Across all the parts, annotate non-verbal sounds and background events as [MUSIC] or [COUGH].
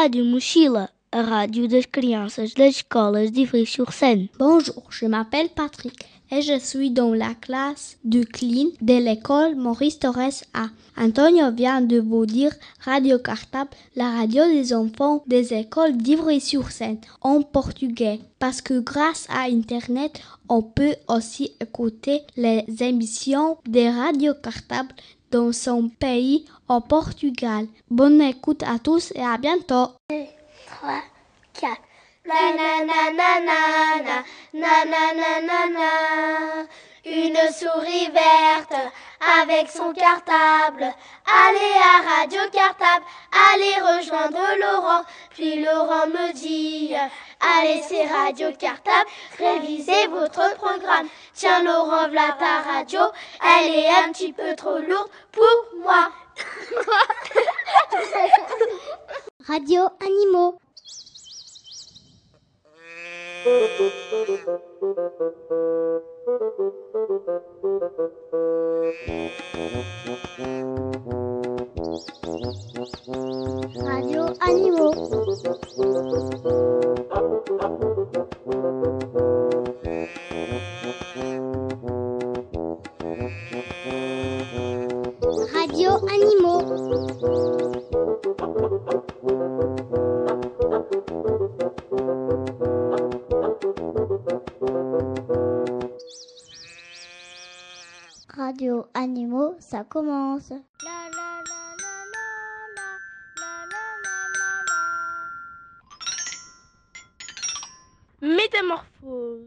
Rádio Mochila, a rádio das crianças das escolas de Ivry-sur-Seine. Bonjour, je m'appelle Patrick et je suis dans la classe du CLIN de l'école Maurice Torres A. Antonio vient de vous dire Radio Cartable, la radio des enfants des écoles d'Ivry-sur-Seine en portugais. Parce que grâce à Internet, on peut aussi écouter les émissions de Radio Cartable dans son pays au Portugal. Bonne écoute à tous et à bientôt. 3, 4. Na na na na na na na na na na Une souris verte avec son cartable. Allez à Radio Cartable, allez rejoindre Laurent. Puis Laurent me dit, allez c'est Radio Cartable, révisez votre programme. Tiens Laurent, voilà ta radio, elle est un petit peu trop lourde pour moi. [LAUGHS] Radio Animaux. [LAUGHS] Radio Animaux. Radio Animaux. Radio Animaux, ça commence. Métamorphose.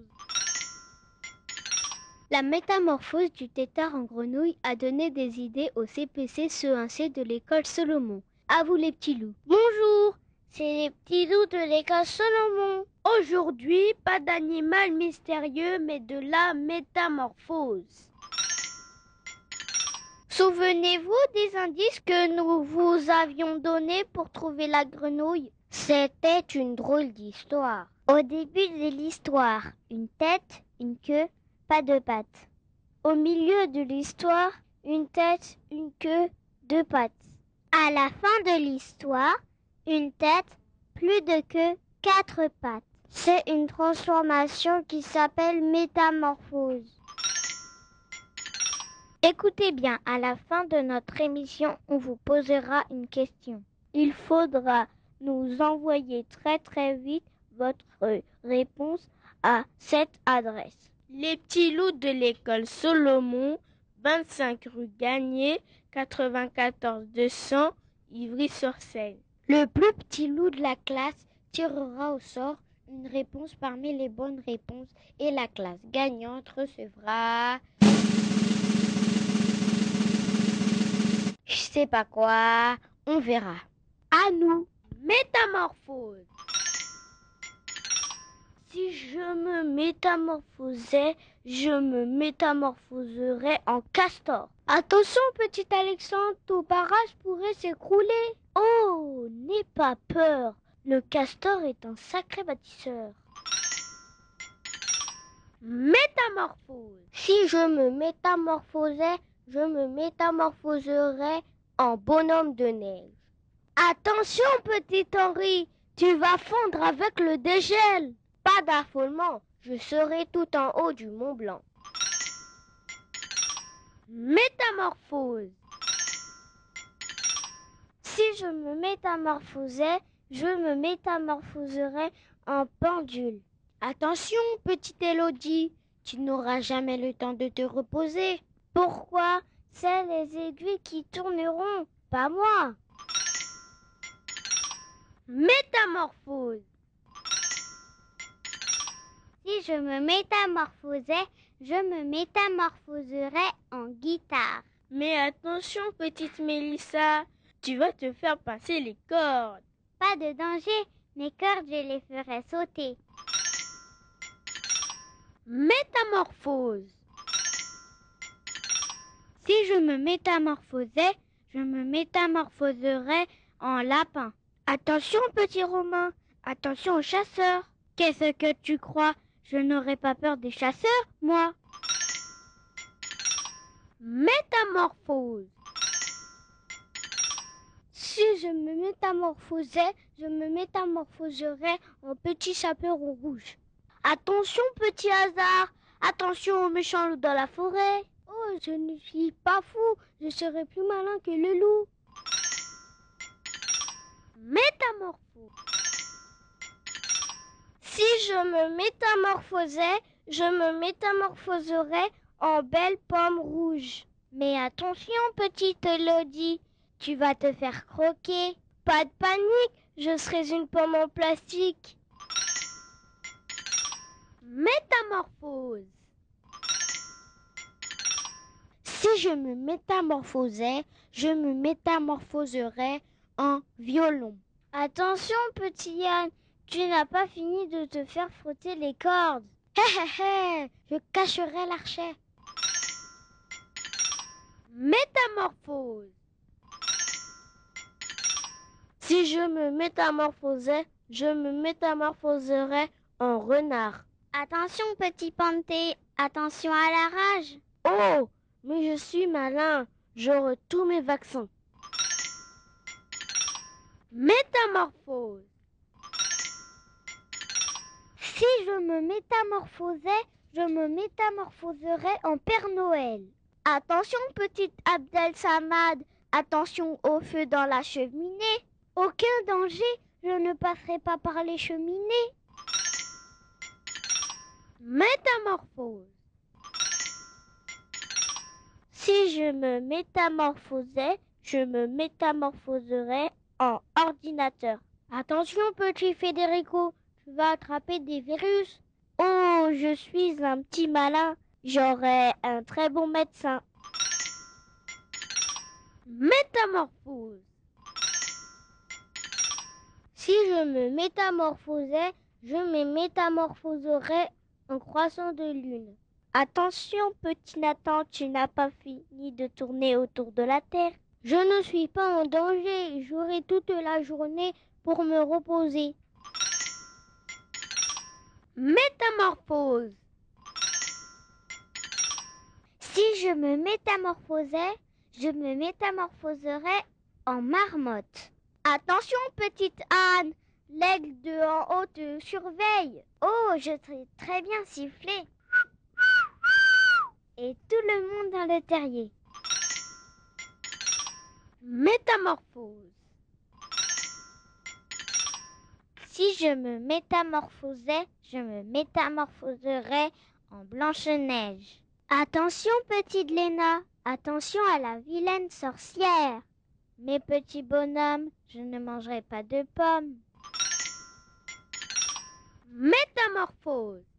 La métamorphose du tétard en grenouille a donné des idées au CPC CE1C de l'école Solomon. À vous les petits loups. Bonjour, c'est les petits loups de l'école Solomon. Aujourd'hui, pas d'animal mystérieux, mais de la métamorphose. Souvenez-vous des indices que nous vous avions donnés pour trouver la grenouille? C'était une drôle d'histoire. Au début de l'histoire, une tête, une queue, pas de pattes. Au milieu de l'histoire, une tête, une queue, deux pattes. À la fin de l'histoire, une tête, plus de queue, quatre pattes. C'est une transformation qui s'appelle métamorphose. Écoutez bien, à la fin de notre émission, on vous posera une question. Il faudra nous envoyer très très vite votre réponse à cette adresse. Les petits loups de l'école Solomon, 25 rue Gagné, 94 200, Ivry-sur-Seine. Le plus petit loup de la classe tirera au sort une réponse parmi les bonnes réponses et la classe gagnante recevra... Je sais pas quoi, on verra. À nous, métamorphose. Si je me métamorphosais, je me métamorphoserais en castor. Attention, petit Alexandre, ton barrage pourrait s'écrouler. Oh, n'aie pas peur. Le castor est un sacré bâtisseur. Métamorphose. Si je me métamorphosais, je me métamorphoserais en bonhomme de neige. Attention, petit Henri, tu vas fondre avec le dégel. Pas d'affolement, je serai tout en haut du Mont Blanc. Métamorphose. Si je me métamorphosais, je me métamorphoserais en pendule. Attention, petite Élodie, tu n'auras jamais le temps de te reposer. Pourquoi C'est les aiguilles qui tourneront, pas moi? Métamorphose. Si je me métamorphosais, je me métamorphoserais en guitare. Mais attention, petite Mélissa, tu vas te faire passer les cordes. Pas de danger, mes cordes, je les ferai sauter. Métamorphose. Si je me métamorphosais, je me métamorphoserais en lapin. Attention, petit Romain, Attention aux chasseurs. Qu'est-ce que tu crois? Je n'aurais pas peur des chasseurs, moi. Métamorphose. Si je me métamorphosais, je me métamorphoserais en petit chaperon rouge. Attention, petit hasard. Attention aux méchants loups dans la forêt. Oh, je ne suis pas fou. Je serai plus malin que le loup. Métamorphose. Si je me métamorphosais, je me métamorphoserais en belle pomme rouge. Mais attention, petite Elodie, tu vas te faire croquer. Pas de panique, je serai une pomme en plastique. Métamorphose. Si je me métamorphosais, je me métamorphoserais en violon. Attention, petit Yann, tu n'as pas fini de te faire frotter les cordes. [LAUGHS] Hé hé hé, je cacherai l'archet. Métamorphose. Si je me métamorphosais, je me métamorphoserais en renard. Attention, petit panté, attention à la rage. Oh, mais je suis malin, j'aurai tous mes vaccins. Métamorphose. Si je me métamorphosais, je me métamorphoserais en Père Noël. Attention, petite Abdel Samad, attention au feu dans la cheminée. Aucun danger, je ne passerai pas par les cheminées. Métamorphose. Si je me métamorphosais, je me métamorphoserais en ordinateur. Attention, petit Federico, tu vas attraper des virus. Oh, je suis un petit malin. J'aurai un très bon médecin. Métamorphose. Si je me métamorphosais, je me métamorphoserais en croissant de lune. Attention, petit Nathan, tu n'as pas fini de tourner autour de la Terre. Je ne suis pas en danger, j'aurai toute la journée pour me reposer. Métamorphose. Si je me métamorphosais, je me métamorphoserais en marmotte. Attention, petite Anne, l'aigle de en haut te surveille. Oh, je sais très bien siffler. Et tout le monde dans le terrier. Métamorphose. Si je me métamorphosais, je me métamorphoserais en Blanche-Neige. Attention, petite Léna, attention à la vilaine sorcière. Mes petits bonhommes, je ne mangerai pas de pommes. Métamorphose.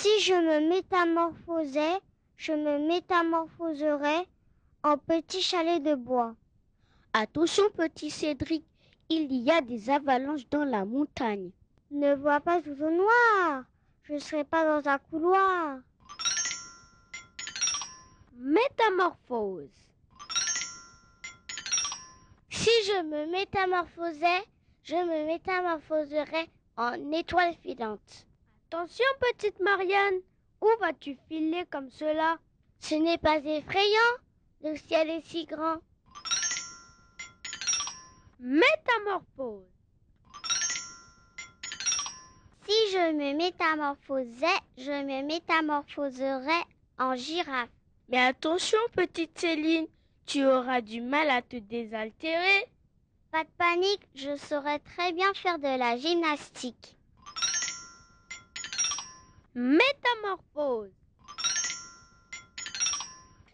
Si je me métamorphosais, je me métamorphoserais en petit chalet de bois. Attention, petit Cédric, il y a des avalanches dans la montagne. Ne vois pas tout au noir. Je ne serai pas dans un couloir. Métamorphose. Si je me métamorphosais, je me métamorphoserais en étoile filante. Attention, petite Marianne. Où vas-tu filer comme cela? Ce n'est pas effrayant. Le ciel est si grand. Métamorphose. Si je me métamorphosais, je me métamorphoserais en girafe. Mais attention, petite Céline, tu auras du mal à te désaltérer. Pas de panique, je saurais très bien faire de la gymnastique. Métamorphose.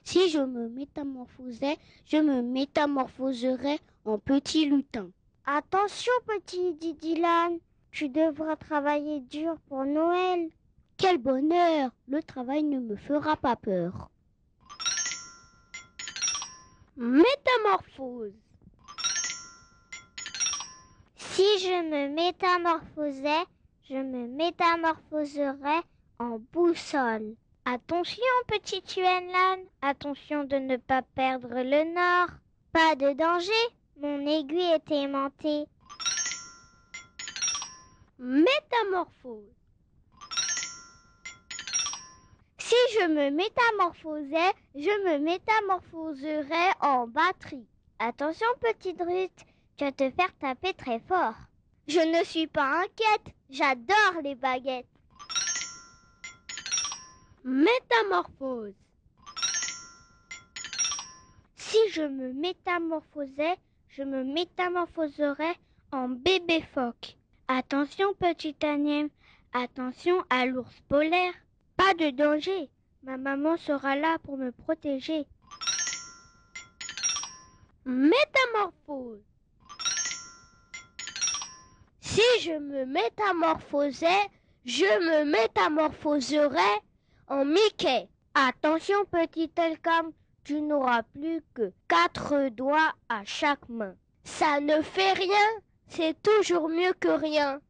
Si je me métamorphosais, je me métamorphoserais en petit lutin. Attention, petit Didilan, tu devras travailler dur pour Noël. Quel bonheur Le travail ne me fera pas peur. Métamorphose. Si je me métamorphosais, je me métamorphoserais en boussole. Attention, petit Yuenlan, attention de ne pas perdre le nord. Pas de danger, mon aiguille est aimantée. Métamorphose. Si je me métamorphosais, je me métamorphoserais en batterie. Attention, petite Ruth, tu vas te faire taper très fort. Je ne suis pas inquiète, j'adore les baguettes. Métamorphose. Si je me métamorphosais, je me métamorphoserais en bébé phoque. Attention, petit Agnès, attention à l'ours polaire. Pas de danger, ma maman sera là pour me protéger. Métamorphose. Si je me métamorphosais, je me métamorphoserais en Mickey. Attention, petit Elcam, tu n'auras plus que quatre doigts à chaque main. Ça ne fait rien, c'est toujours mieux que rien.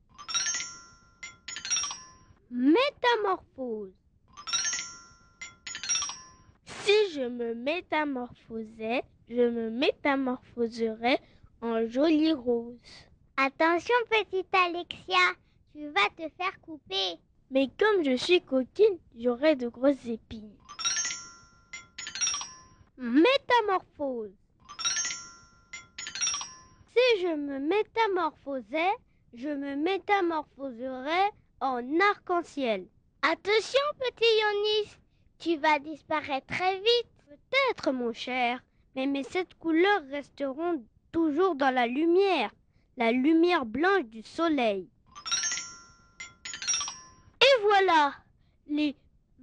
Métamorphose. Si je me métamorphosais, je me métamorphoserais en jolie rose. Attention, petite Alexia, tu vas te faire couper. Mais comme je suis coquine, j'aurai de grosses épines. Métamorphose. Si je me métamorphosais, je me métamorphoserais en arc-en-ciel. Attention, petit Yonis, tu vas disparaître très vite. Peut-être, mon cher, mais mes sept couleurs resteront toujours dans la lumière, la lumière blanche du soleil. Voilà, les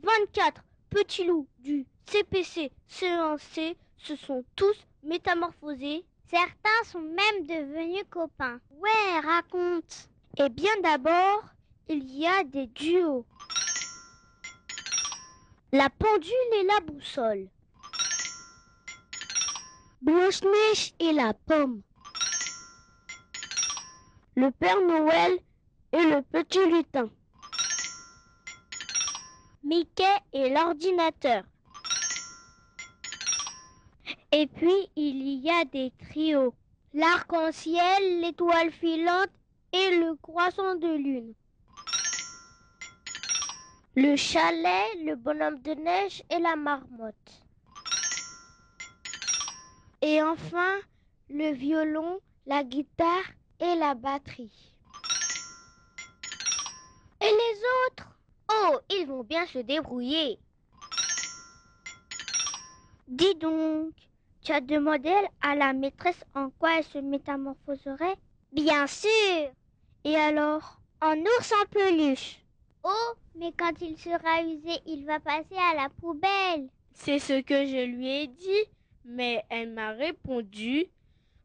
24 petits loups du CPC CENC se sont tous métamorphosés. Certains sont même devenus copains. Ouais, raconte. Eh bien d'abord, il y a des duos. La pendule et la boussole. Blanche-Neige et la pomme. Le Père Noël et le petit lutin. Mickey et l'ordinateur. Et puis il y a des trios. L'arc-en-ciel, l'étoile filante et le croissant de lune. Le chalet, le bonhomme de neige et la marmotte. Et enfin, le violon, la guitare et la batterie. Et les autres Oh, ils vont bien se débrouiller. Dis donc, tu as demandé à la maîtresse en quoi elle se métamorphoserait? Bien sûr. Et alors En ours en peluche? Oh, mais quand il sera usé, il va passer à la poubelle. C'est ce que je lui ai dit, mais elle m'a répondu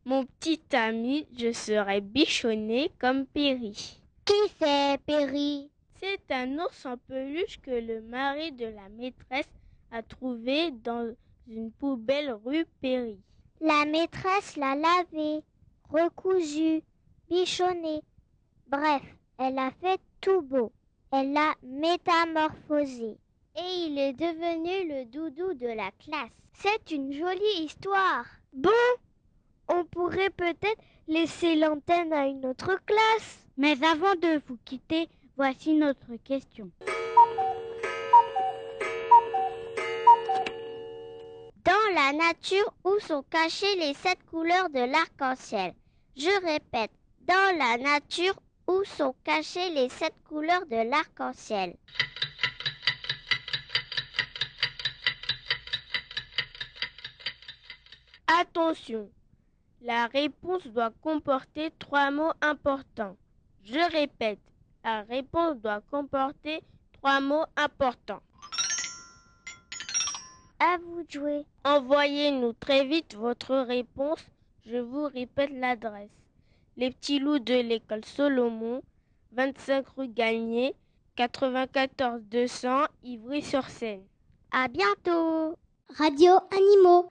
Mon petit ami, je serai bichonné comme Perry. Qui c'est, Perry? C'est un ours en peluche que le mari de la maîtresse a trouvé dans une poubelle rue Perry. La maîtresse l'a lavé, recousu, bichonné. Bref, elle a fait tout beau. Elle l'a métamorphosé. Et il est devenu le doudou de la classe. C'est une jolie histoire. Bon, on pourrait peut-être laisser l'antenne à une autre classe. Mais avant de vous quitter, voici notre question. Dans la nature, où sont cachées les sept couleurs de l'arc-en-ciel Je répète, dans la nature, où sont cachées les sept couleurs de l'arc-en-ciel Attention, la réponse doit comporter trois mots importants. Je répète, la réponse doit comporter trois mots importants. À vous de jouer. Envoyez-nous très vite votre réponse. Je vous répète l'adresse. Les petits loups de l'école Solomon, 25 rue Gagné, 94 200 Ivry-sur-Seine. À bientôt. Radio Animaux.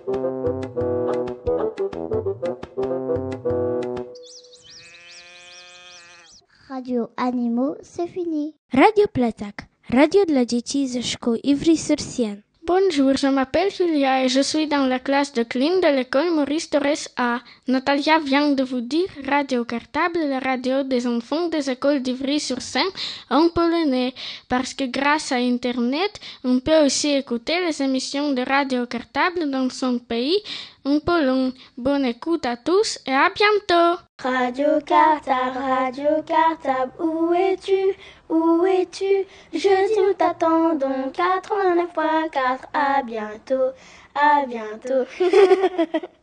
Radio Animaux. c'est fini. Radio Platak, radio dla dzieci ze szkoły Ivry-sur-Sienne. Bonjour, je m'appelle Julia et je suis dans la classe de Clean de l'école Maurice Torres A. Natalia vient de vous dire Radio Cartable, la radio des enfants des écoles d'Ivry-sur-Seine en polonais, parce que grâce à Internet, on peut aussi écouter les émissions de Radio Cartable dans son pays en Pologne. Bonne écoute à tous et à bientôt. Radio Cartable, Radio Cartable, où es-tu? Où es-tu? Je nous t'attendons 89.4. À bientôt, à bientôt. [LAUGHS]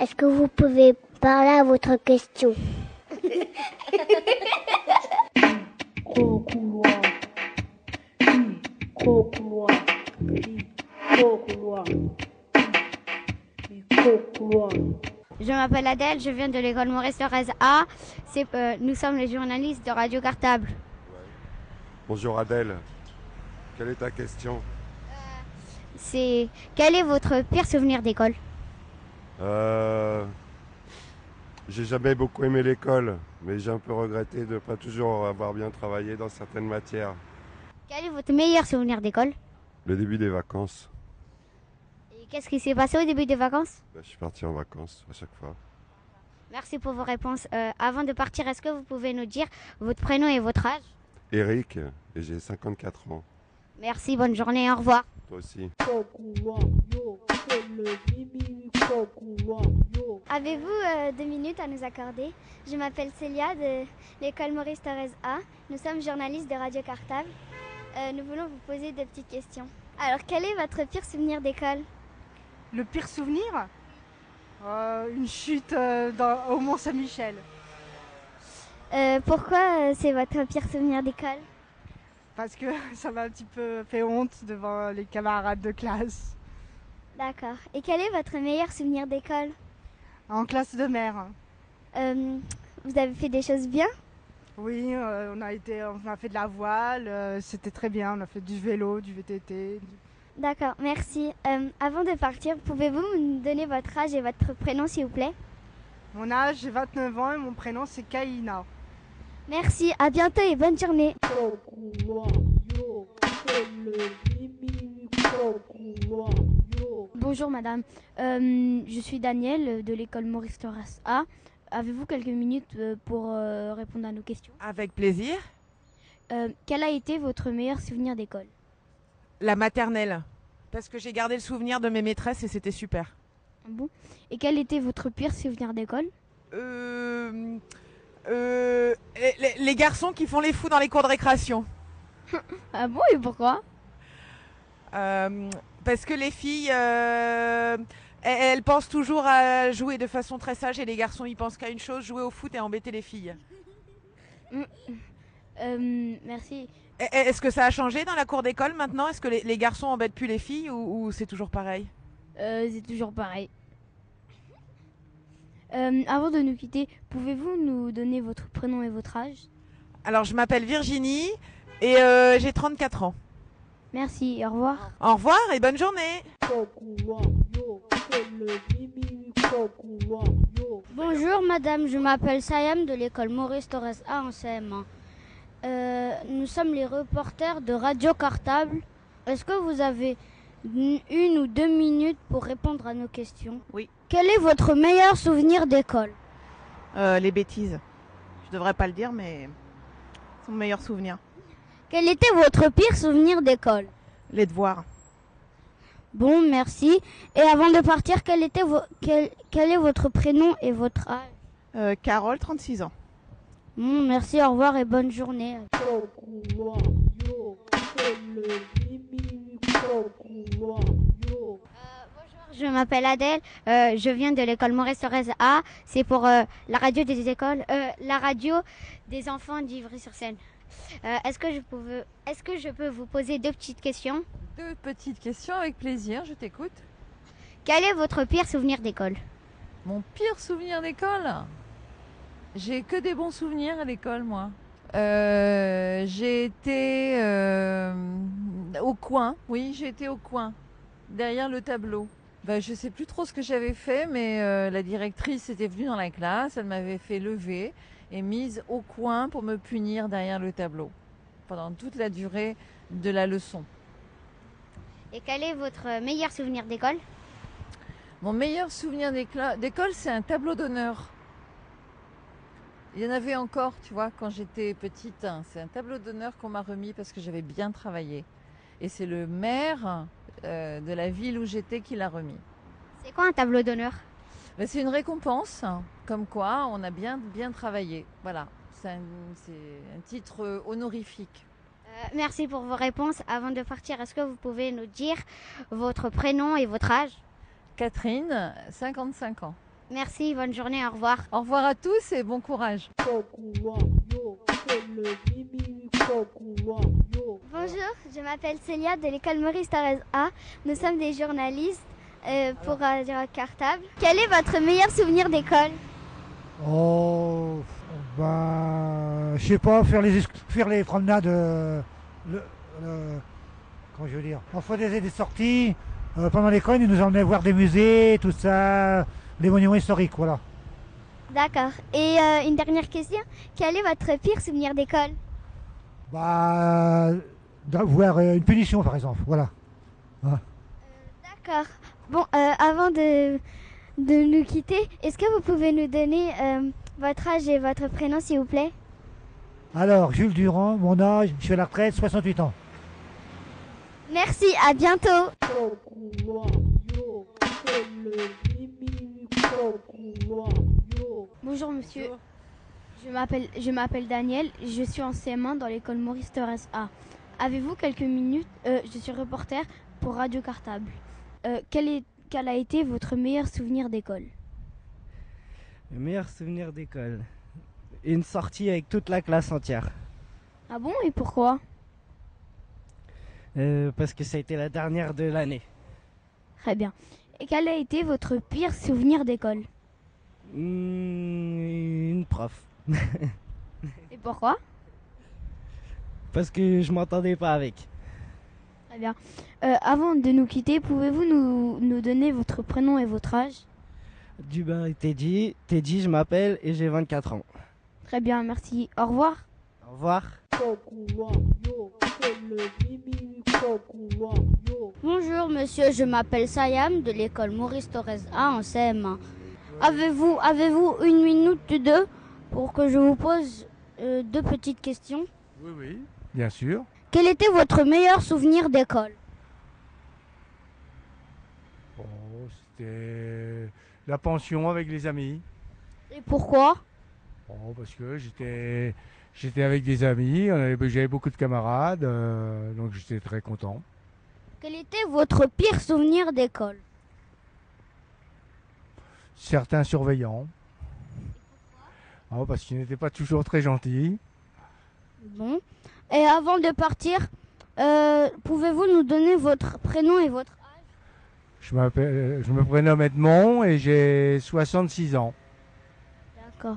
Est-ce que vous pouvez parler à votre question? Je m'appelle Adèle, je viens de l'école Maurice Thorez A. C'est, euh, nous sommes les journalistes de Radio Cartable. Bonjour Adèle. Quelle est ta question? C'est quel est votre pire souvenir d'école? Euh, J'ai jamais beaucoup aimé l'école, mais j'ai un peu regretté de ne pas toujours avoir bien travaillé dans certaines matières. Quel est votre meilleur souvenir d'école? Le début des vacances, Et qu'est-ce qui s'est passé au début des vacances? Bah, je suis parti en vacances à chaque fois. Merci pour vos réponses. Euh, avant de partir, est-ce que vous pouvez nous dire votre prénom et votre âge? Eric, et j'ai 54 ans. Merci, bonne journée, au revoir. Toi aussi. Avez-vous euh, deux minutes à nous accorder? Je m'appelle Célia de l'école Maurice Thorez A. Nous sommes journalistes de Radio Cartable. Euh, nous voulons vous poser des petites questions. Alors, quel est votre pire souvenir d'école? Le pire souvenir? Euh, Une chute euh, dans- au Mont Saint-Michel. Euh, Pourquoi euh, c'est votre pire souvenir d'école? Parce que [LAUGHS] ça m'a un petit peu fait honte devant les camarades de classe. D'accord. Et quel est votre meilleur souvenir d'école? En classe de mer. Euh, Vous avez fait des choses bien? Oui, euh, on, a été, on a fait de la voile, euh, c'était très bien. On a fait du vélo, du VTT. du- D'accord, merci. Avant de partir, pouvez-vous me donner votre âge et votre prénom, s'il vous plaît? Mon âge, j'ai 29 ans et mon prénom c'est Kaina. Merci, à bientôt et bonne journée. Bonjour madame, Euh, je suis Daniel de l'école Maurice Torres A. Avez-vous quelques minutes euh, pour euh, répondre à nos questions? Avec plaisir. Euh, Quel a été votre meilleur souvenir d'école? La maternelle. Parce que j'ai gardé le souvenir de mes maîtresses et c'était super. Bon? Et quel était votre pire souvenir d'école? Euh, euh, les, garçons qui font les fous dans les cours de récréation. [LAUGHS] Ah bon et pourquoi? Euh, parce que les filles, euh, elles, elles pensent toujours à jouer de façon très sage et les garçons, ils pensent qu'à une chose, jouer au foot et embêter les filles. Euh, Merci. Et- et Est-ce que ça a changé dans la cour d'école maintenant? Est-ce que les, les garçons embêtent plus les filles ou, ou c'est toujours pareil? C'est toujours pareil. Euh, avant de nous quitter, pouvez-vous nous donner votre prénom et votre âge? Alors, je m'appelle Virginie et euh, j'ai 34 ans. Merci, au revoir. Au revoir et bonne journée Bonjour madame, je m'appelle Sayam de l'école Maurice Torres A en CM1. Euh, nous sommes les reporters de Radio Cartable. Est-ce que vous avez une une ou deux minutes pour répondre à nos questions? Oui. Quel est votre meilleur souvenir d'école Euh, Les bêtises. Je devrais pas le dire, mais c'est mon meilleur souvenir. Quel était votre pire souvenir d'école Les devoirs. Bon, merci. Et avant de partir, quel, était vo- quel, quel est votre prénom et votre âge Euh, Carole, 36 ans. Bon, merci, au revoir et bonne journée. Je m'appelle Adèle, euh, je viens de l'école Maurice Thorez A. C'est pour euh, la radio des écoles, euh, la radio des enfants d'Ivry-sur-Seine. Est-ce que je peux, est-ce que je peux vous poser deux petites questions? Deux petites questions avec plaisir, je t'écoute. Quel est votre pire souvenir d'école? Mon pire souvenir d'école? J'ai que des bons souvenirs à l'école, moi. J'ai été au coin, oui, j'ai été au coin, derrière le tableau. Ben, je sais plus trop ce que j'avais fait, mais euh, la directrice était venue dans la classe, elle m'avait fait lever et mise au coin pour me punir derrière le tableau pendant toute la durée de la leçon. Et quel est votre meilleur souvenir d'école? Mon meilleur souvenir d'école, c'est un tableau d'honneur. Il y en avait encore, tu vois, quand j'étais petite. hein. C'est un tableau d'honneur qu'on m'a remis parce que j'avais bien travaillé. Et c'est le maire euh, de la ville où j'étais qui l'a remis. C'est quoi un tableau d'honneur? Ben, c'est une récompense, hein, comme quoi on a bien, bien travaillé. Voilà, c'est un, c'est un titre euh, honorifique. Euh, Merci pour vos réponses. Avant de partir, est-ce que vous pouvez nous dire votre prénom et votre âge? Catherine, 55 ans. Merci, bonne journée, au revoir. Au revoir à tous et bon courage. Bonjour, je m'appelle Célia de l'école Maurice Thorez A. Nous sommes des journalistes euh, pour Radio Cartable. Quel est votre meilleur souvenir d'école? Oh, bah, je sais pas, faire les, faire les promenades, euh, le, le- comment je veux dire, on faisait des sorties, euh, pendant l'école, ils nous emmenaient voir des musées, tout ça, les monuments historiques, voilà. D'accord. Et euh, une dernière question, quel est votre pire souvenir d'école? Bah, d'avoir euh, une punition, par exemple, voilà. Hein. D'accord. Bon, euh, avant de, de nous quitter, est-ce que vous pouvez nous donner euh, votre âge et votre prénom, s'il vous plaît? Alors, Jules Durand, mon âge, je suis à la retraite, 68 ans. Merci, à bientôt. Bonjour monsieur. Je m'appelle je m'appelle Daniel, je suis en CM1 dans l'école Maurice Torres A. Avez-vous quelques minutes Euh, Je suis reporter pour Radio Cartable. Euh, quel, est, quel a été votre meilleur souvenir d'école? Le meilleur souvenir d'école. Une sortie avec toute la classe entière. Ah bon et pourquoi? Euh, parce que ça a été la dernière de l'année. Très bien. Et quel a été votre pire souvenir d'école? Hmm, une prof. Et pourquoi? Parce que je m'entendais pas avec. Très bien. Euh, avant de nous quitter, pouvez-vous nous, nous donner votre prénom et votre âge? Dubin et Teddy. Teddy, je m'appelle et j'ai 24 ans. Très bien, merci. Au revoir. Au revoir. Bonjour monsieur, je m'appelle Sayam de l'école Maurice Torres A en CM1. Avez-vous avez-vous une minute ou deux pour que je vous pose euh, deux petites questions Oui, oui, bien sûr. Quel était votre meilleur souvenir d'école? Bon, c'était la pension avec les amis. Et pourquoi? Bon, parce que j'étais j'étais avec des amis, on avait- j'avais beaucoup de camarades, euh, donc j'étais très content. Quel était votre pire souvenir d'école? Certains surveillants. Oh, parce qu'ils n'étaient pas toujours très gentils. Bon. Et avant de partir, euh, pouvez-vous nous donner votre prénom et votre Je, m'appelle- je me prénomme Edmond et j'ai 66 ans. D'accord.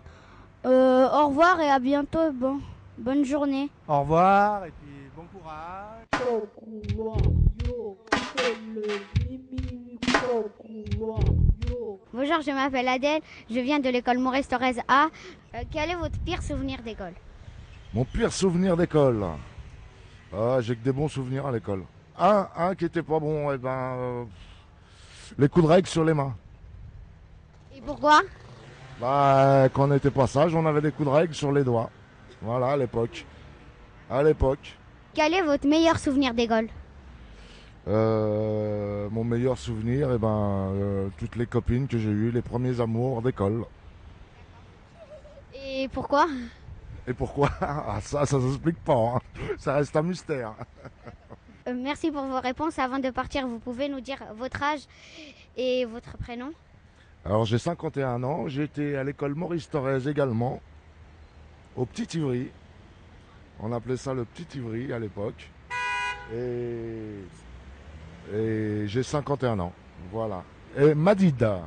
Euh, au revoir et à bientôt. Bon, bonne journée. Au revoir et puis bon courage. Bonjour, je m'appelle Adèle, je viens de l'école Maurice Thorez A. Euh, quel est votre pire souvenir d'école? Mon pire souvenir d'école? Ah, j'ai que des bons souvenirs à l'école. Un, un qui était pas bon, eh ben, euh, les coups de règle sur les mains. Et pourquoi? Bah, quand on n'était pas sage, on avait des coups de règle sur les doigts. Voilà, à l'époque. À l'époque. Quel est votre meilleur souvenir d'école? Euh, mon meilleur souvenir, eh ben, euh, toutes les copines que j'ai eues, les premiers amours d'école. Et pourquoi? Et pourquoi? [LAUGHS] Ah, Ça, ça s'explique pas. hein. Ça reste un mystère. Euh, Merci pour vos réponses. Avant de partir, vous pouvez nous dire votre âge et votre prénom Alors j'ai 51 ans, été à l'école Maurice Thorez également, au Petit Ivry. On appelait ça le Petit Ivry à l'époque. Et, et j'ai 51 ans. Voilà. Et Madida.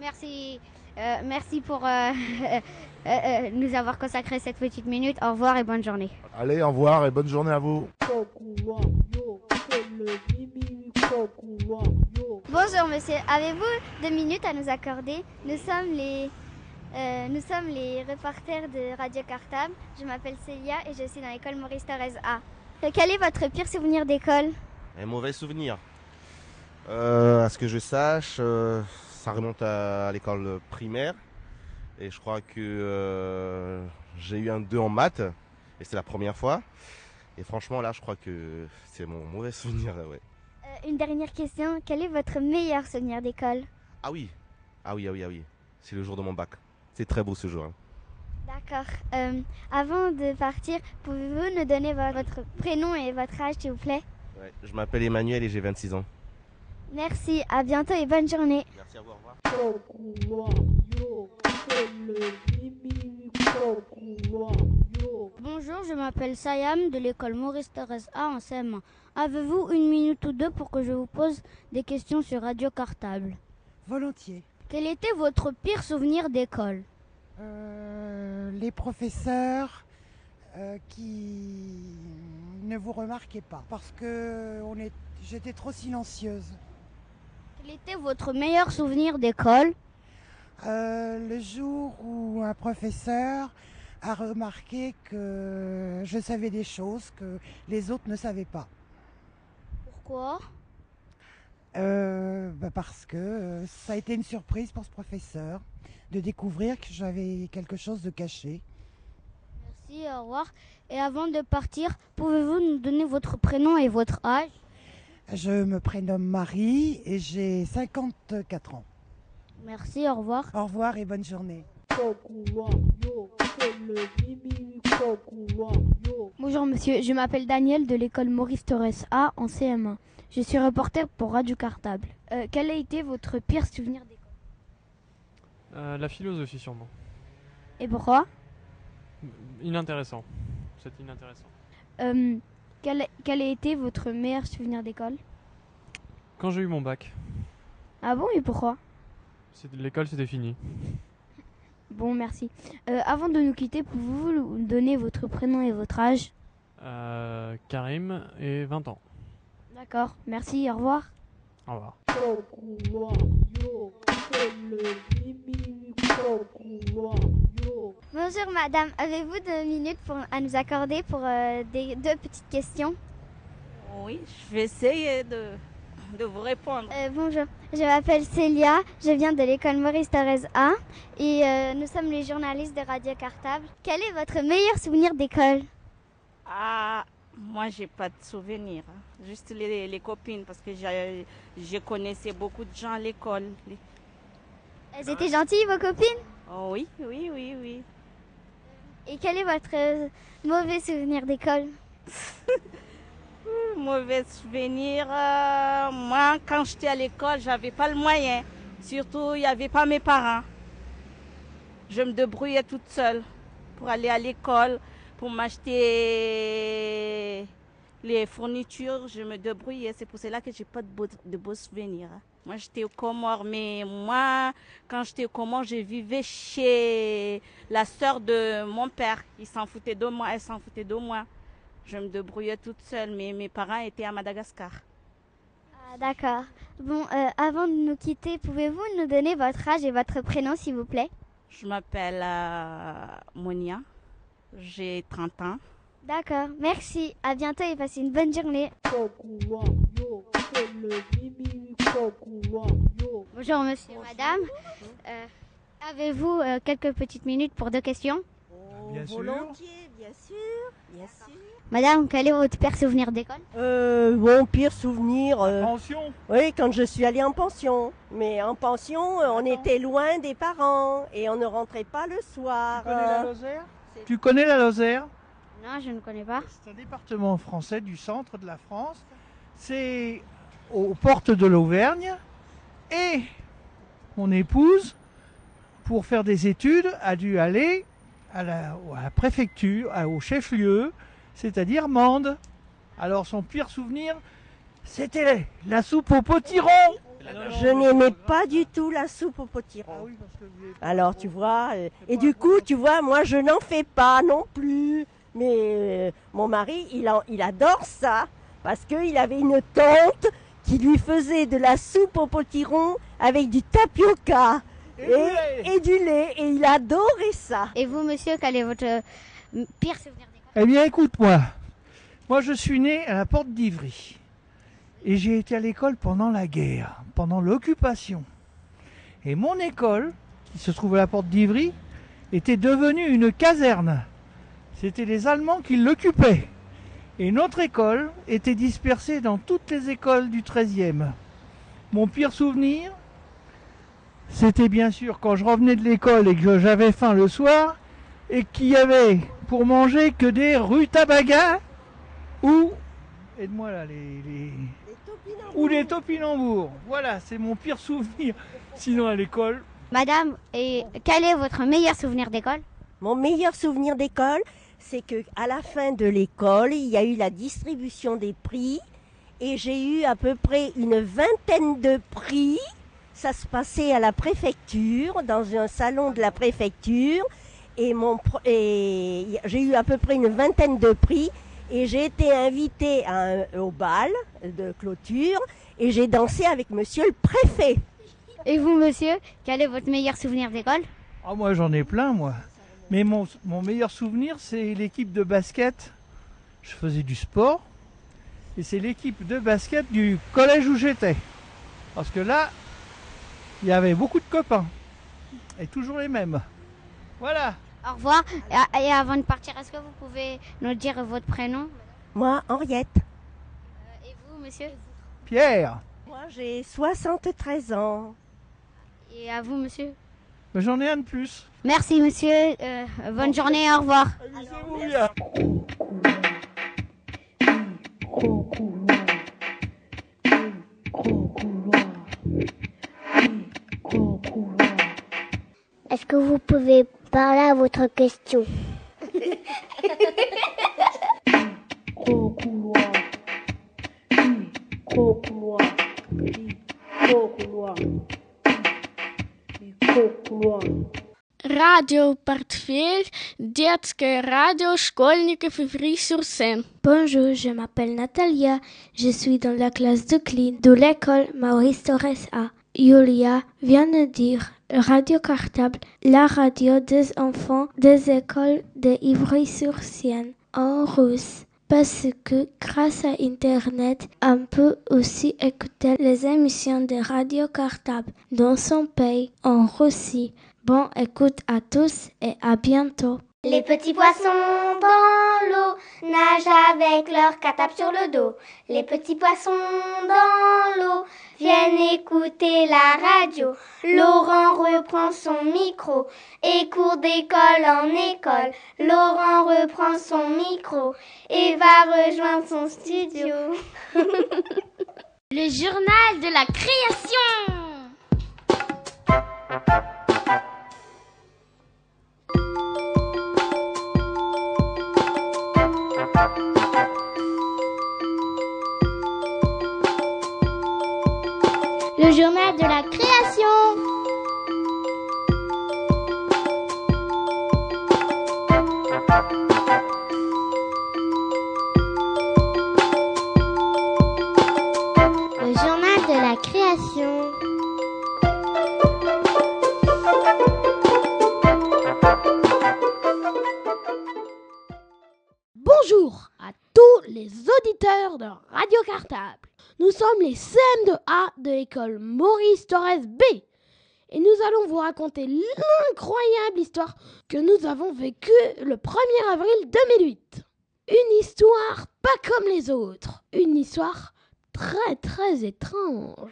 Merci. Euh, merci pour [LAUGHS] euh, euh, nous avoir consacré cette petite minute. Au revoir et bonne journée. Allez, au revoir et bonne journée à vous. Bonjour monsieur, avez-vous deux minutes à nous accorder? Nous sommes les, euh, nous sommes les reporters de Radio Cartable. Je m'appelle Célia et je suis dans l'école Maurice Thorez A. Quel est votre pire souvenir d'école? Un mauvais souvenir. Euh, à ce que je sache, euh, ça remonte à, l'école primaire. Et je crois que euh, j'ai eu un 2 en maths. Et c'est la première fois. Et franchement, là, je crois que c'est mon mauvais [LAUGHS] souvenir. Ouais. Une dernière question, quel est votre meilleur souvenir d'école? Ah oui, ah oui, ah oui, ah oui. C'est le jour de mon bac. C'est très beau ce jour. hein. D'accord. Avant de partir, pouvez-vous nous donner vo- votre prénom et votre âge s'il vous plaît? Ouais, Je m'appelle Emmanuel et j'ai 26 ans. Merci, à bientôt et bonne journée. Merci à vous, au revoir. Bonjour, je m'appelle Sayam de l'école Maurice Thorez A en CM1. Avez-vous une minute ou deux pour que je vous pose des questions sur Radio Cartable? Volontiers. Quel était votre pire souvenir d'école? Euh, les professeurs euh, qui ne vous remarquaient pas parce que on est, j'étais trop silencieuse. Quel était votre meilleur souvenir d'école? Euh, le jour où un professeur a remarqué que je savais des choses que les autres ne savaient pas. Pourquoi? Euh, bah parce que ça a été une surprise pour ce professeur de découvrir que j'avais quelque chose de caché. Merci, au revoir. Et avant de partir, pouvez-vous nous donner votre prénom et votre âge? Je me prénomme Marie et j'ai 54 ans. Merci, au revoir. Au revoir et bonne journée. Bonjour monsieur, je m'appelle Daniel de l'école Maurice Torres A en CM1. Je suis reporter pour Radio Cartable. Euh, quel a été votre pire souvenir d'école? Euh, la philosophie sûrement. Et pourquoi? Inintéressant. C'est inintéressant. Euh, quel, a- quel a été votre meilleur souvenir d'école? Quand j'ai eu mon bac, Ah bon et pourquoi? C'est- l'école c'était fini. Bon merci. Euh, avant de nous quitter, pouvez-vous nous donner votre prénom et votre âge? Euh, Karim et 20 ans. D'accord, merci, au revoir. Au revoir. Bonjour madame, avez-vous deux minutes pour, à nous accorder pour euh, des, deux petites questions? Oui, je vais essayer de, de vous répondre. Euh, bonjour, je m'appelle Célia, je viens de l'école Maurice Thorez A et euh, nous sommes les journalistes de Radio Cartable. Quel est votre meilleur souvenir d'école? Ah, moi, j'ai pas de souvenirs. hein. Juste les, les copines, parce que je connaissais beaucoup de gens à l'école. Les- Elles étaient gentilles vos copines? Oh, oui, oui, oui, oui. Et quel est votre euh, mauvais souvenir d'école? [LAUGHS] Mauvais souvenir. euh, moi, quand j'étais à l'école, j'avais pas le moyen. Surtout, il n'y avait pas mes parents. Je me débrouillais toute seule pour aller à l'école, pour m'acheter les fournitures. Je me débrouillais. C'est pour cela que j'ai pas de beaux, de beaux souvenirs. hein. Moi, j'étais au Comores, mais moi, quand j'étais au Comores, je vivais chez la sœur de mon père. Il s'en foutait de moi, elle s'en foutait de moi. Je me débrouillais toute seule, mais mes parents étaient à Madagascar. Ah, D'accord. Bon, euh, avant de nous quitter, pouvez-vous nous donner votre âge et votre prénom s'il vous plaît? Je m'appelle euh, Monia, j'ai 30 ans. D'accord, merci. À bientôt et passez une bonne journée. Bonjour monsieur et madame. Euh, Avez-vous euh, quelques petites minutes pour deux questions? Bien sûr. Volontiers, bien sûr, bien sûr. Madame, quel est votre pire souvenir d'école? Euh, mon pire souvenir. euh, pension? Oui, quand je suis allée en pension. Mais en pension, euh, on était loin des parents et on ne rentrait pas le soir. Tu connais la Euh, Lozère? Tu connais la Lozère? Non, je ne connais pas. C'est un département français du centre de la France. C'est aux portes de l'Auvergne. Et mon épouse, pour faire des études, a dû aller à la, à la préfecture, à- au chef-lieu, c'est-à-dire Mende. Alors son pire souvenir, c'était la soupe au potiron. Je n'aimais pas du tout la soupe au potiron. Alors tu vois, et du coup, tu vois, moi je n'en fais pas non plus. Mais euh, mon mari, il, en- il adore ça parce qu'il avait une tante qui lui faisait de la soupe au potiron avec du tapioca et, et du lait. Et il adorait ça. Et vous, monsieur, quel est votre euh, pire souvenir Eh bien, écoute-moi. Moi, je suis né à la porte d'Ivry. Et j'ai été à l'école pendant la guerre, pendant l'occupation. Et mon école, qui se trouve à la porte d'Ivry, était devenue une caserne. C'était les Allemands qui l'occupaient. Et notre école était dispersée dans toutes les écoles du 13e. Mon pire souvenir, c'était bien sûr quand je revenais de l'école et que j'avais faim le soir et qu'il y avait pour manger que des rutabagas ou aide-moi là les, les- ou des topinambours. Voilà, c'est mon pire souvenir. Sinon à l'école, Madame, et quel est votre meilleur souvenir d'école? Mon meilleur souvenir d'école, c'est que à la fin de l'école, il y a eu la distribution des prix et j'ai eu à peu près une vingtaine de prix. Ça se passait à la préfecture, dans un salon de la préfecture, et, mon pro- et j'ai eu à peu près une vingtaine de prix. Et j'ai été invitée à un- au bal de clôture et j'ai dansé avec monsieur le préfet. Et vous, monsieur, quel est votre meilleur souvenir d'école? Ah moi j'en ai plein moi. Mais mon, mon meilleur souvenir c'est l'équipe de basket. Je faisais du sport et c'est l'équipe de basket du collège où j'étais. Parce que là, il y avait beaucoup de copains et toujours les mêmes. Voilà. Au revoir. Et- Et avant de partir, est-ce que vous pouvez nous dire votre prénom? Moi, Henriette. Et vous, monsieur? Pierre, Moi, j'ai 73 ans. Et à vous, monsieur? J'en ai un de plus. Merci, monsieur. Euh, bonne journée. Au revoir. Amusez-vous bien. Est-ce que vous pouvez parler à votre question? Radio Portefeuille, детское радио школьников Ivry-sur-Seine. Bonjour, je m'appelle Natalia. Je suis dans la classe de clean de l'école Maurice Torres A. Julia vient de dire Radio Cartable, la radio des enfants des écoles de Ivry-sur-Seine en russe. Parce que grâce à Internet, on peut aussi écouter les émissions de Radio Cartable dans son pays en Russie. Bon écoute à tous et à bientôt. Les petits poissons dans l'eau nagent avec leur catap sur le dos. Les petits poissons dans l'eau viennent écouter la radio. Laurent reprend son micro et court d'école en école. Laurent reprend son micro et va rejoindre son studio. [LAUGHS] Le journal de la création. [LAUGHS] de la création. Le journal de la création. Bonjour à tous les auditeurs de Radio Cartable. Nous sommes les CM2A de l'école Maurice Torres B et nous allons vous raconter l'incroyable histoire que nous avons vécue le 1er avril 2008. Une histoire pas comme les autres, une histoire très très étrange.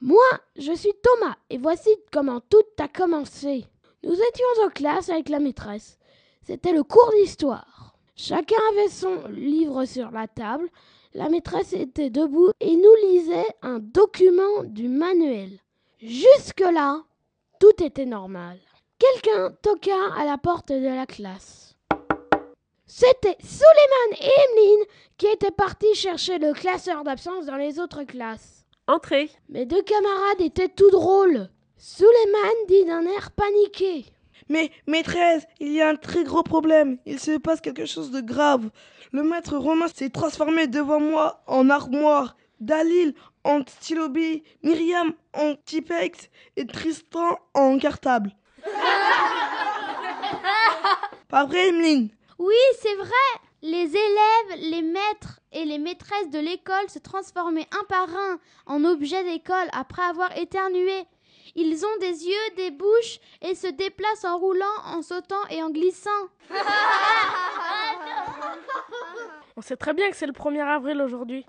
Moi, je suis Thomas et voici comment tout a commencé. Nous étions en classe avec la maîtresse. C'était le cours d'histoire. Chacun avait son livre sur la table. La maîtresse était debout et nous lisait un document du manuel. Jusque-là, tout était normal. Quelqu'un toqua à la porte de la classe. C'était Suleiman et Emeline qui étaient partis chercher le classeur d'absence dans les autres classes. Entrez. Mes deux camarades étaient tout drôles. Suleiman dit d'un air paniqué. Mais, maîtresse, il y a un très gros problème. Il se passe quelque chose de grave. Le maître romain s'est transformé devant moi en armoire. Dalil en stylobi, Myriam en Tipex et Tristan en cartable. [LAUGHS] Pas vrai, Emeline? Oui, c'est vrai. Les élèves, les maîtres et les maîtresses de l'école se transformaient un par un en objets d'école après avoir éternué. Ils ont des yeux, des bouches et se déplacent en roulant, en sautant et en glissant. [LAUGHS] On sait très bien que c'est le 1er avril aujourd'hui.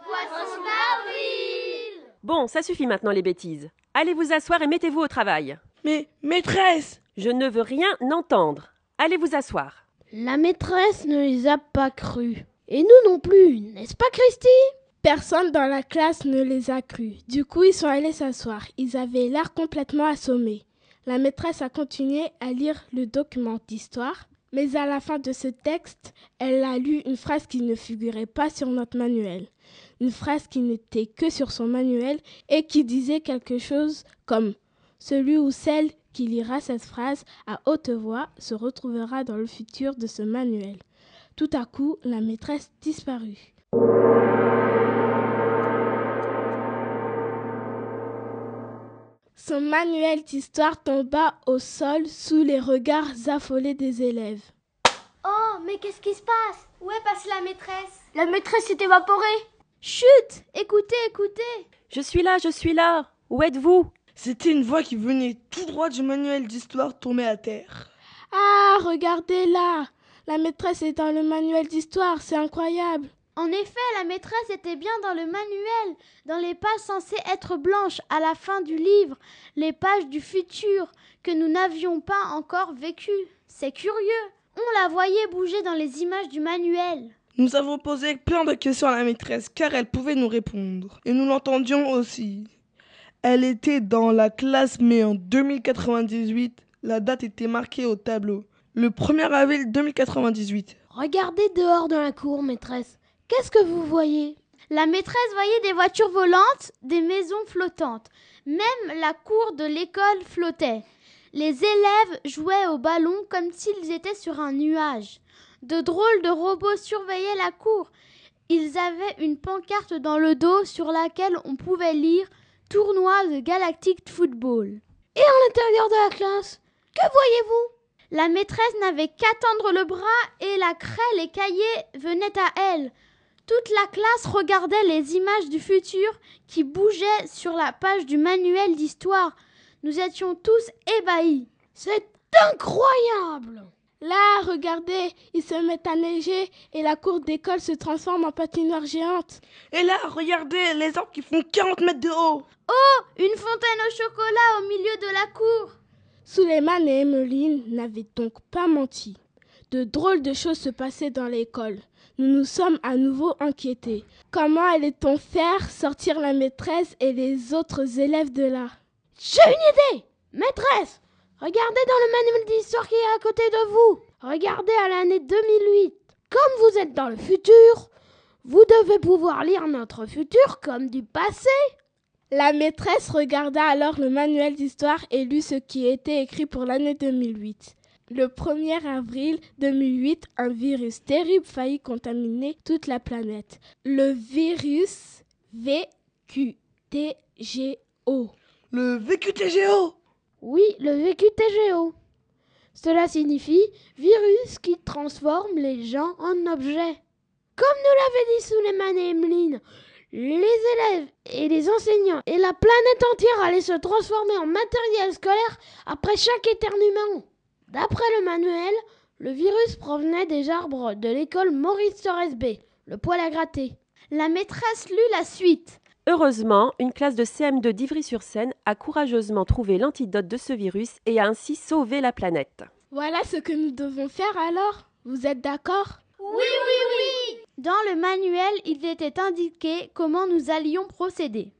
Bon, ça suffit maintenant les bêtises. Allez vous asseoir et mettez-vous au travail. Mais, maîtresse Je ne veux rien entendre. Allez vous asseoir. La maîtresse ne les a pas crus. Et nous non plus, n'est-ce pas Christy Personne dans la classe ne les a crus. Du coup, ils sont allés s'asseoir. Ils avaient l'air complètement assommés. La maîtresse a continué à lire le document d'histoire, mais à la fin de ce texte, elle a lu une phrase qui ne figurait pas sur notre manuel. Une phrase qui n'était que sur son manuel et qui disait quelque chose comme Celui ou celle qui lira cette phrase à haute voix se retrouvera dans le futur de ce manuel. Tout à coup, la maîtresse disparut. Son manuel d'histoire tomba au sol sous les regards affolés des élèves. Oh, mais qu'est-ce qui se passe? Où est passée la maîtresse? La maîtresse s'est évaporée. Chut Écoutez, écoutez Je suis là, je suis là. Où êtes-vous? C'était une voix qui venait tout droit du manuel d'histoire tombé à terre. Ah, regardez là La maîtresse est dans le manuel d'histoire, c'est incroyable. En effet, la maîtresse était bien dans le manuel, dans les pages censées être blanches à la fin du livre, les pages du futur que nous n'avions pas encore vécues. C'est curieux. On la voyait bouger dans les images du manuel. Nous avons posé plein de questions à la maîtresse car elle pouvait nous répondre. Et nous l'entendions aussi. Elle était dans la classe mais en 2098, la date était marquée au tableau. Le 1er avril 2098. Regardez dehors dans la cour, maîtresse. Qu'est-ce que vous voyez? La maîtresse voyait des voitures volantes, des maisons flottantes. Même la cour de l'école flottait. Les élèves jouaient au ballon comme s'ils étaient sur un nuage. De drôles de robots surveillaient la cour. Ils avaient une pancarte dans le dos sur laquelle on pouvait lire Tournoi de Galactic Football. Et à l'intérieur de la classe, que voyez-vous? La maîtresse n'avait qu'à tendre le bras et la craie, les cahiers venaient à elle. Toute la classe regardait les images du futur qui bougeaient sur la page du manuel d'histoire. Nous étions tous ébahis. C'est incroyable Là, regardez, il se met à neiger et la cour d'école se transforme en patinoire géante. Et là, regardez les arbres qui font 40 mètres de haut. Oh, une fontaine au chocolat au milieu de la cour. Suleiman et Emmeline n'avaient donc pas menti. De drôles de choses se passaient dans l'école. Nous nous sommes à nouveau inquiétés. Comment allait-on faire sortir la maîtresse et les autres élèves de là? J'ai une idée Maîtresse Regardez dans le manuel d'histoire qui est à côté de vous. Regardez à l'année 2008. Comme vous êtes dans le futur, vous devez pouvoir lire notre futur comme du passé. La maîtresse regarda alors le manuel d'histoire et lut ce qui était écrit pour l'année 2008. Le 1er avril 2008, un virus terrible faillit contaminer toute la planète. Le virus VQTGO. Le VQTGO Oui, le VQTGO. Cela signifie virus qui transforme les gens en objets. Comme nous l'avait dit Suleiman et Emeline, les élèves et les enseignants et la planète entière allaient se transformer en matériel scolaire après chaque éternuement. D'après le manuel, le virus provenait des arbres de l'école Maurice Torres B, le poil à gratter. La maîtresse lut la suite. Heureusement, une classe de CM2 d'Ivry-sur-Seine a courageusement trouvé l'antidote de ce virus et a ainsi sauvé la planète. Voilà ce que nous devons faire alors Vous êtes d'accord? Oui, oui, oui Dans le manuel, il était indiqué comment nous allions procéder.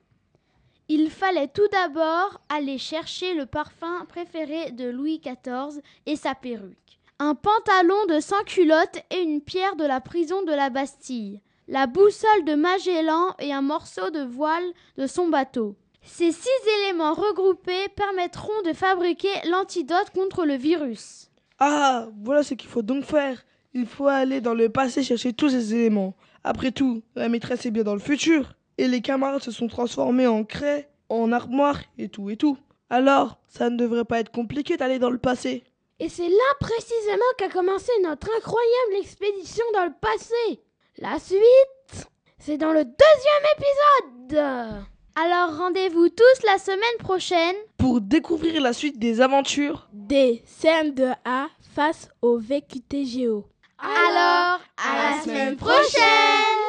Il fallait tout d'abord aller chercher le parfum préféré de Louis XIV et sa perruque, un pantalon de sans culotte et une pierre de la prison de la Bastille. la boussole de Magellan et un morceau de voile de son bateau. Ces six éléments regroupés permettront de fabriquer l'antidote contre le virus. Ah, voilà ce qu'il faut donc faire. Il faut aller dans le passé chercher tous ces éléments. Après tout, la maîtresse est bien dans le futur. Et les camarades se sont transformés en craie, en armoire et tout et tout. Alors, ça ne devrait pas être compliqué d'aller dans le passé. Et c'est là précisément qu'a commencé notre incroyable expédition dans le passé. La suite, c'est dans le deuxième épisode. Alors rendez-vous tous la semaine prochaine pour découvrir la suite des aventures des CM2A face au VQTGO. Alors, à la semaine prochaine